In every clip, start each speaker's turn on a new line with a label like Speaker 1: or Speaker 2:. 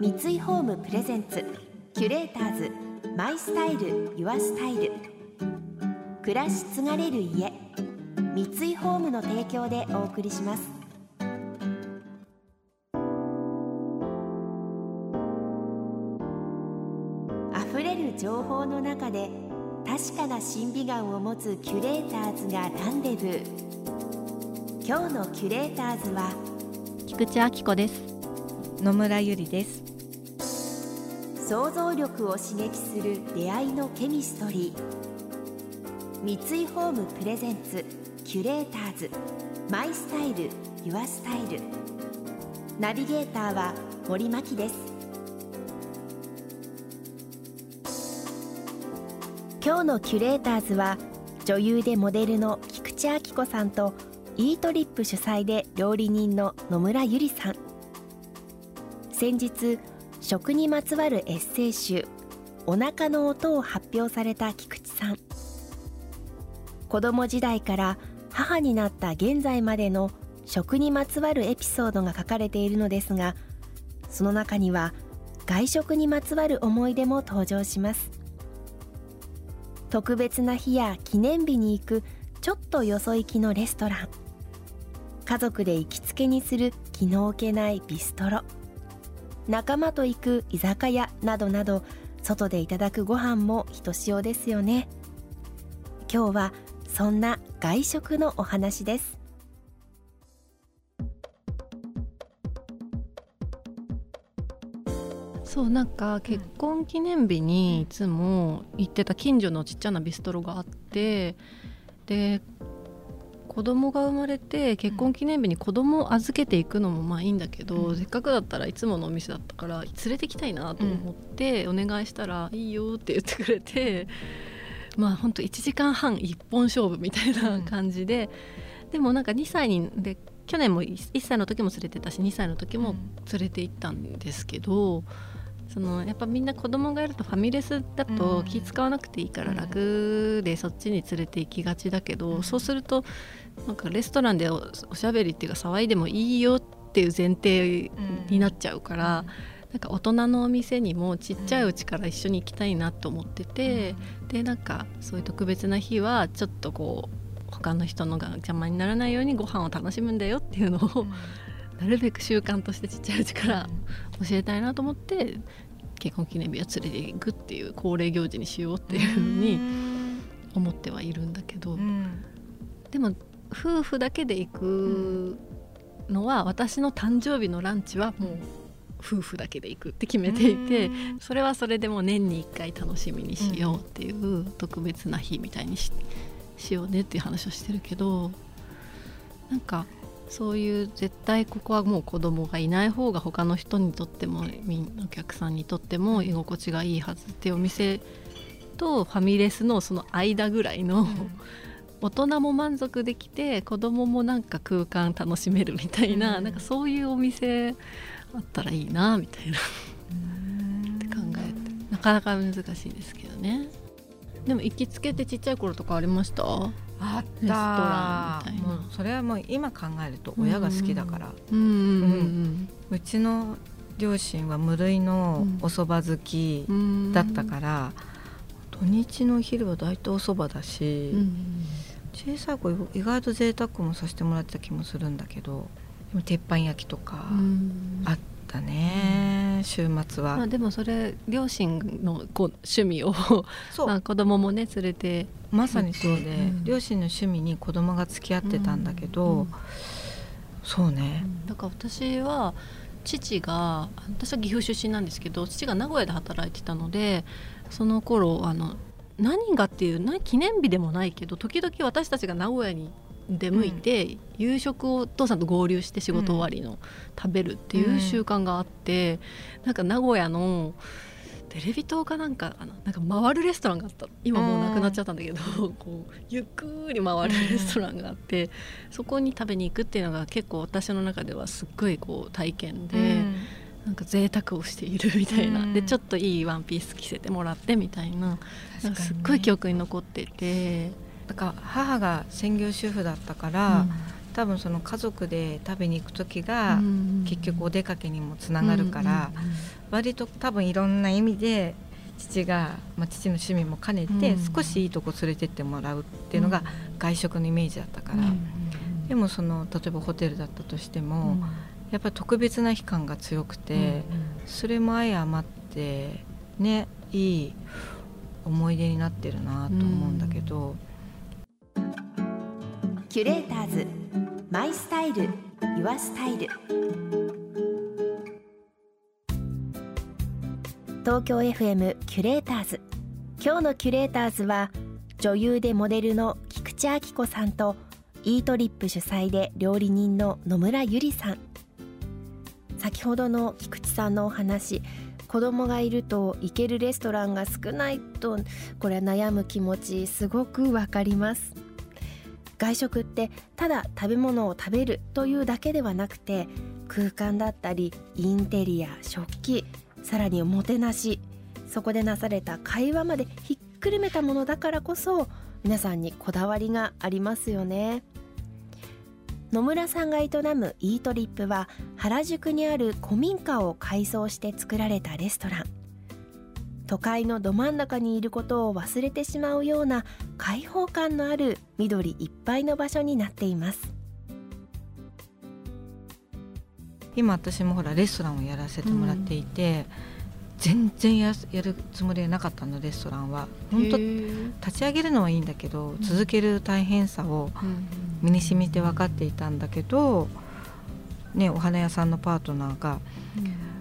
Speaker 1: 三井ホームプレゼンツキュレーターズマイスタイルユアスタイル。暮らし継がれる家三井ホームの提供でお送りします。溢れる情報の中で確かな審美眼を持つキュレーターズがランデブー。今日のキュレーターズは
Speaker 2: 菊池亜希子です。
Speaker 3: 野村ゆりです。
Speaker 1: 想像力を刺激する出会いのケミストリー。三井ホームプレゼンツキュレーターズ。マイスタイルユアスタイル。ナビゲーターは森牧です。今日のキュレーターズは女優でモデルの菊池亜希子さんとイートリップ主催で料理人の野村ゆりさん。先日食にまつわるエッセイ集お腹の音を発表された菊池さん。子供時代から母になった現在までの食にまつわるエピソードが書かれているのですがその中には外食にまつわる思い出も登場します。特別な日や記念日に行くちょっとよそ行きのレストラン。家族で行きつけにする気の置けないビストロ。仲間と行く居酒屋などなど外でいただくご飯もひとしおですよね。今日はそんな外食のお話です。
Speaker 2: そうなんか結婚記念日にいつも行ってた近所のちっちゃなビストロがあってで子供が生まれて結婚記念日に子供を預けていくのもまあいいんだけど、うん、せっかくだったらいつものお店だったから連れてきたいなと思ってお願いしたら「いいよ」って言ってくれてまあほんと1時間半一本勝負みたいな感じで、うん、でもなんか2歳にで去年も1歳の時も連れてたし2歳の時も連れて行ったんですけど。そのやっぱみんな子供がいるとファミレスだと気使わなくていいから楽でそっちに連れて行きがちだけど、そうするとなんかレストランでおしゃべりっていうか騒いでもいいよっていう前提になっちゃうから、なんか大人のお店にもちっちゃいうちから一緒に行きたいなと思ってて、でなんかそういう特別な日はちょっとこう他の人のが邪魔にならないようにご飯を楽しむんだよっていうのを、なるべく習慣としてちっちゃいうちから教えたいなと思って結婚記念日は連れていくっていう恒例行事にしようっていうふうに思ってはいるんだけど、でも夫婦だけで行くのは、私の誕生日のランチはもう夫婦だけで行くって決めていてそれはそれでも年に1回楽しみにしようっていう特別な日みたいにししようねっていう話をしてるけどなんかそういう絶対ここはもう子供がいない方が他の人にとってもお客さんにとっても居心地がいいはずっていうお店とファミレスのその間ぐらいの、うん、大人も満足できて子供もなんか空間楽しめるみたいなうん、なんかそういうお店あったらいいなみたいな。って考えて。なかなか難しいですけどね。でも行きつけてちっちゃい頃とかありました？
Speaker 3: あった。もうそれはもう今考えると親が好きだから、うちの両親は無類のお蕎麦好きだったから、土日のお昼は大体お蕎麦だし、小さい子意外と贅沢もさせてもらってた気もするんだけどでも鉄板焼きとかあったね、週末は、
Speaker 2: まあ、でもそれ両親のこう趣味をまあ子供もね連れて
Speaker 3: まさにそうで、うん、両親の趣味に子供が付き合ってたんだけど、そうね、
Speaker 2: だから私は父が私は岐阜出身なんですけど父が名古屋で働いてたのでその頃あの何がっていう記念日でもないけど時々私たちが名古屋に出向いて、うん、夕食をお父さんと合流して仕事終わりの食べるっていう習慣があって、うん、なんか名古屋のテレビ塔かなんかかな？なんか回るレストランがあった今もうなくなっちゃったんだけど、こうゆっくり回るレストランがあって、そこに食べに行くっていうのが結構私の中ではすっごいこう体験で。うん。なんか贅沢をしているみたいな、うん、でちょっといいワンピース着せてもらってみたいな。なすっごい記憶に残ってて
Speaker 3: だから母が専業主婦だったから、うん、多分その家族で食べに行く時が結局お出かけにもつながるから割と多分いろんな意味で父が、まあ、父の趣味も兼ねて少しいいとこ連れてってもらうっていうのが外食のイメージだったからでもその例えばホテルだったとしてもやっぱり特別な期間が強くてそれも相余ってねいい思い出になってるなと思うんだけど。
Speaker 1: キュレーターズ。マイスタイル。ユアスタイル。東京 FM キュレーターズ。今日のキュレーターズは女優でモデルの菊池亜希子さんとイートリップ主催で料理人の野村ゆりさん。先ほどの菊池さんのお話。子供がいると行けるレストランが少ないとこれ悩む気持ちすごくわかります。外食ってただ食べ物を食べるというだけではなくて空間だったりインテリア食器さらにおもてなしそこでなされた会話までひっくるめたものだからこそ皆さんにこだわりがありますよね。野村さんが営むイートリップは原宿にある古民家を改装して作られたレストラン。都会のど真ん中にいることを忘れてしまうような開放感のある緑いっぱいの場所になっています。
Speaker 3: 今私もほらレストランをやらせてもらっていて、うん、全然ややるつもりはなかったのレストランは。本当立ち上げるのはいいんだけど、続ける大変さを身に染みて分かっていたんだけど、ね、お花屋さんのパートナーが、うん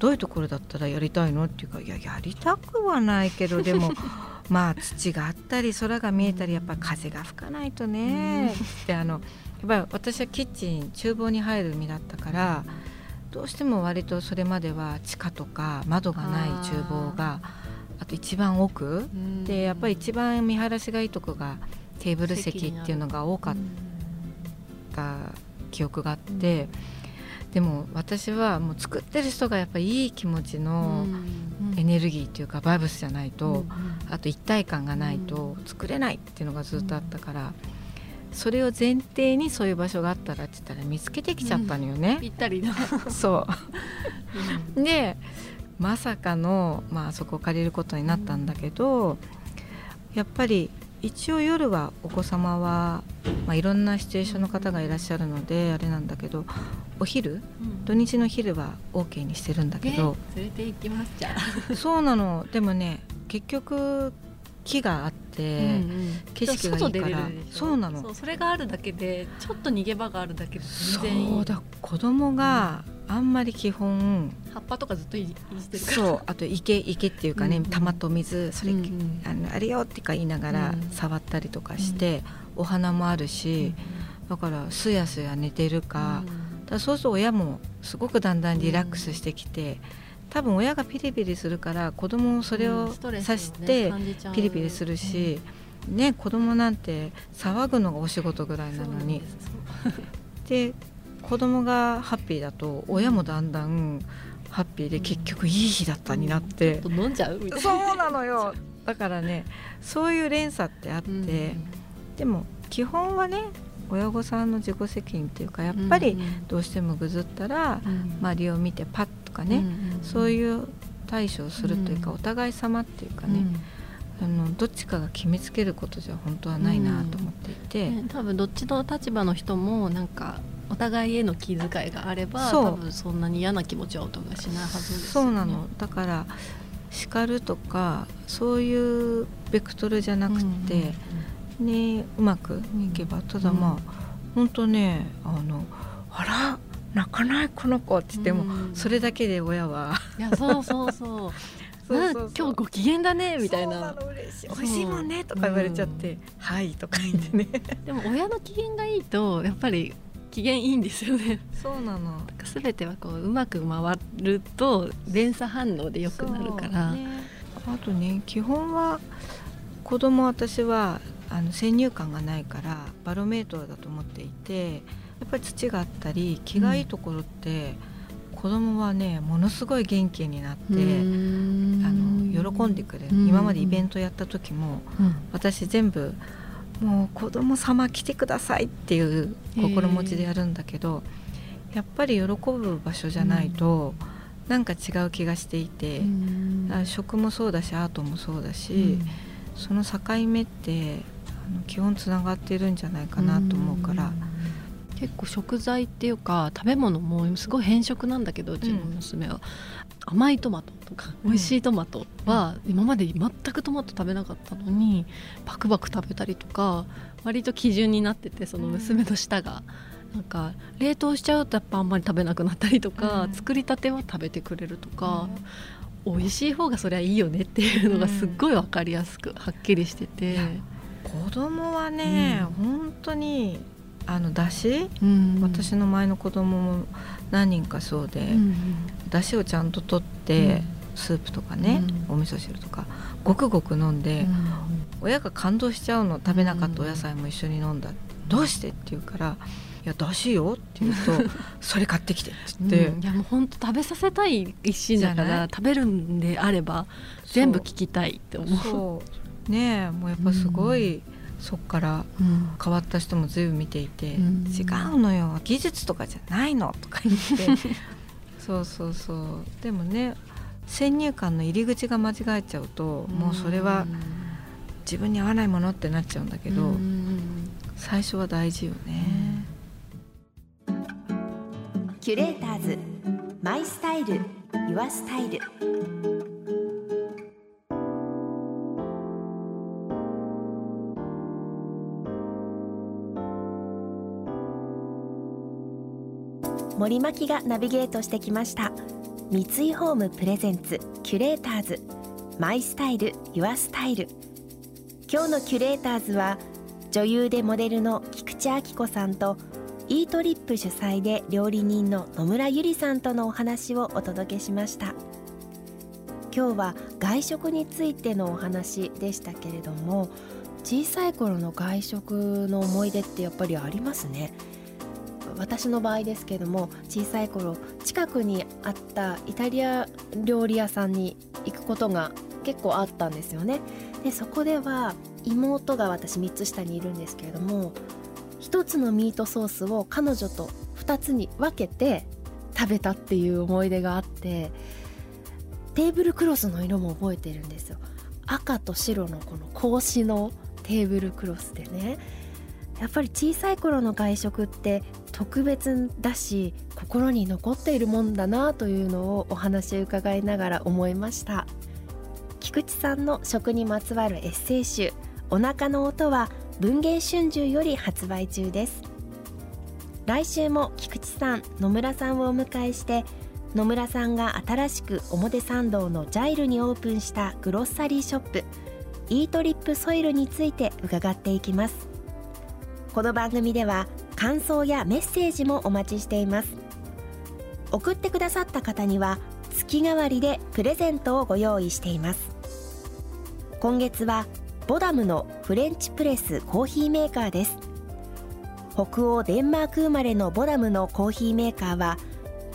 Speaker 3: どういうところだったらやりたいの？っていうかいややりたくはないけど でもまあ土があったり空が見えたりやっぱ風が吹かないとね、ってあのやっぱり私はキッチン厨房に入る身だったからどうしても割とそれまでは地下とか窓がない厨房があと一番奥。でやっぱり一番見晴らしがいいとこがテーブル席っていうのが多かった記憶があって。でも私はもう作ってる人がやっぱりいい気持ちのエネルギーっていうかバイブスじゃないと、あと一体感がないと作れないっていうのがずっとあったから。それを前提にそういう場所があったらって言ったら見つけてきちゃったのよね。
Speaker 2: ぴったりだ。
Speaker 3: そう、でまさかの、まあそこを借りることになったんだけど、やっぱり一応夜はお子様は、まあ、いろんなシチュエーションの方がいらっしゃるのであれなんだけどお昼、うん、土日の昼は OK にしてるんだけど、
Speaker 2: 連れて行きますじゃ
Speaker 3: そうなの。でもね結局木があって、うんうん、景色がいいから。そうなの。
Speaker 2: それがあるだけでちょっと逃げ場があるだけで全然いい。そうだ。
Speaker 3: 子供があんまり基本
Speaker 2: 葉っぱとかずっといじってる
Speaker 3: そうあと池池っていうかね、うん。うん、玉と水それ、うん。うん、あのあれよってか言いながら触ったりとかして、うん、お花もあるし、うん、だからすやすや寝てるか,、だそうすると親もすごくだんだんリラックスしてきて。多分親がピリピリするから子供もそれを察してピリピリするし、ね子供なんて騒ぐのがお仕事ぐらいなのに。で子供がハッピーだと親もだんだんハッピーで結局いい日だったになって、
Speaker 2: うん、飲んじゃうみたいな。
Speaker 3: そうなのよ。だからねそういう連鎖ってあって、うん、でも基本はね親御さんの自己責任っていうかやっぱりどうしてもぐずったら、周りを見てパッとかね、そういう対処をするというか、お互い様っていうかね、あのどっちかが決めつけることじゃ本当はないなと思っていて、うん。
Speaker 2: ね、多分どっちの立場の人もなんかお互いへの気遣いがあれば多分そんなに嫌な気持ちは音がしないはずです、ね、
Speaker 3: そうなの。だから叱るとかそういうベクトルじゃなくて、うんうん、ね、うまくいけば、ただまあ、本当ねあのあら泣かないこの子って言っても、それだけで親は。
Speaker 2: いやそうそうそう。今日ご機嫌だねみたいな。
Speaker 3: 美味しいもんねとか言われちゃって、はいとか言ってね。
Speaker 2: でも親の機嫌がいいとやっぱり機嫌いいんですよね。
Speaker 3: そうなの。
Speaker 2: すべてはこううまく回ると連鎖反応でよくなるから、ね、
Speaker 3: あとね基本は子供私はあの先入観がないからバロメートルだと思っていてやっぱり土があったり気がいいところって、うん、子供はねものすごい元気になってあの喜んでくれる。今までイベントやった時も、うん、私全部もう子供様来てくださいっていう心持ちでやるんだけど、やっぱり喜ぶ場所じゃないと、うなんか違う気がしていて、食もそうだしアートもそうだし、その境目ってあの基本つながっているんじゃないかなと思うから。
Speaker 2: 結構食材っていうか食べ物もすごい変色なんだけどうちの娘は、うん、甘いトマトとか美味しいトマトは今まで全くトマト食べなかったのにバクバク食べたりとか割と基準になっててその娘の舌が。なんか冷凍しちゃうとやっぱあんまり食べなくなったりとか、うん、作りたては食べてくれるとか、うん、美味しい方がそりゃいいよねっていうのがすっごい分かりやすくはっきりしてて。
Speaker 3: 子供はね、うん、本当にあのだし、うん、私の前の子供も何人かそうで、うん、だしをちゃんと取って、うん、スープとかね、お味噌汁とかごくごく飲んで、親が感動しちゃうの食べなかったお野菜も一緒に飲んだ、どうしてって言うから「いやだしよ」って言うと「それ買ってきて」って言って、
Speaker 2: いやもう本当食べさせたい一心だから食べるんであれば全部聞きたいって思
Speaker 3: う。ねえもうやっぱすごい、そっから変わった人も随分見ていて「うん、違うのよ技術とかじゃないの」とか言って。そうそうそう。でもね先入観の入り口が間違えちゃうと、うん、もうそれは自分に合わないものってなっちゃうんだけど、うん、最初は大事よね。
Speaker 1: キュレーターズマイスタイルユアスタイル森牧がナビゲートしてきました。三井ホームプレゼンツキュレーターズ。マイスタイルユアスタイル。今日のキュレーターズは女優でモデルの菊池亜希子さんとイートリップ主催で料理人の野村ゆりさんとのお話をお届けしました。今日は外食についてのお話でしたけれども小さい頃の外食の思い出ってやっぱりありますね。私の場合ですけども小さい頃近くにあったイタリア料理屋さんに行くことが結構あったんですよね。でそこでは妹が私3つ下にいるんですけれども1つのミートソースを彼女と2つに分けて食べたっていう思い出があってテーブルクロスの色も覚えてるんですよ。赤と白のこの格子のテーブルクロスでね。やっぱり小さい頃の外食って特別だし心に残っているもんだなというのをお話を伺いながら思いました。菊池さんの食にまつわるエッセイ集「お腹の音」は文藝春秋より発売中です。来週も菊池さん野村さんをお迎えして野村さんが新しく表参道のジャイルにオープンしたグロッサリーショップイートリップソイルについて伺っていきます。この番組では感想やメッセージもお待ちしています。送ってくださった方には月替わりでプレゼントをご用意しています。今月はボダムのフレンチプレスコーヒーメーカーです。北欧デンマーク生まれのボダムのコーヒーメーカーは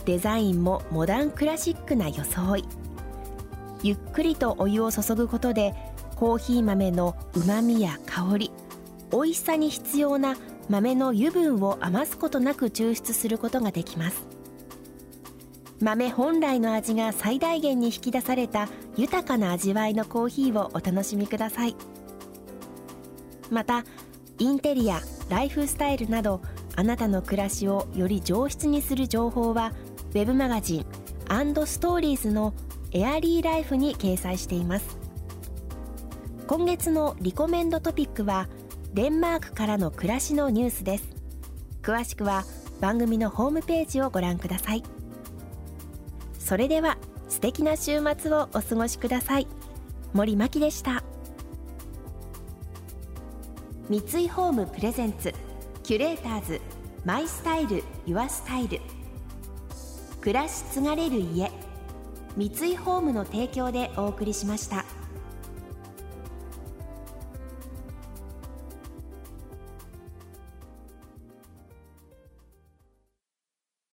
Speaker 1: デザインもモダンクラシックな装い。ゆっくりとお湯を注ぐことでコーヒー豆のうまみや香り美味しさに必要な豆の油分を余すことなく抽出することができます。豆本来の味が最大限に引き出された豊かな味わいのコーヒーをお楽しみください。またインテリアライフスタイルなどあなたの暮らしをより上質にする情報は web マガジンストーリーズのエアリーライフに掲載しています。今月のリコメンドトピックは「デンマークからの暮らしのニュースです。詳しくは番組のホームページをご覧ください。それでは素敵な週末をお過ごしください。森牧でした。三井ホームプレゼンツキュレーターズマイスタイルユアスタイル。暮らし継がれる家三井ホームの提供でお送りしました。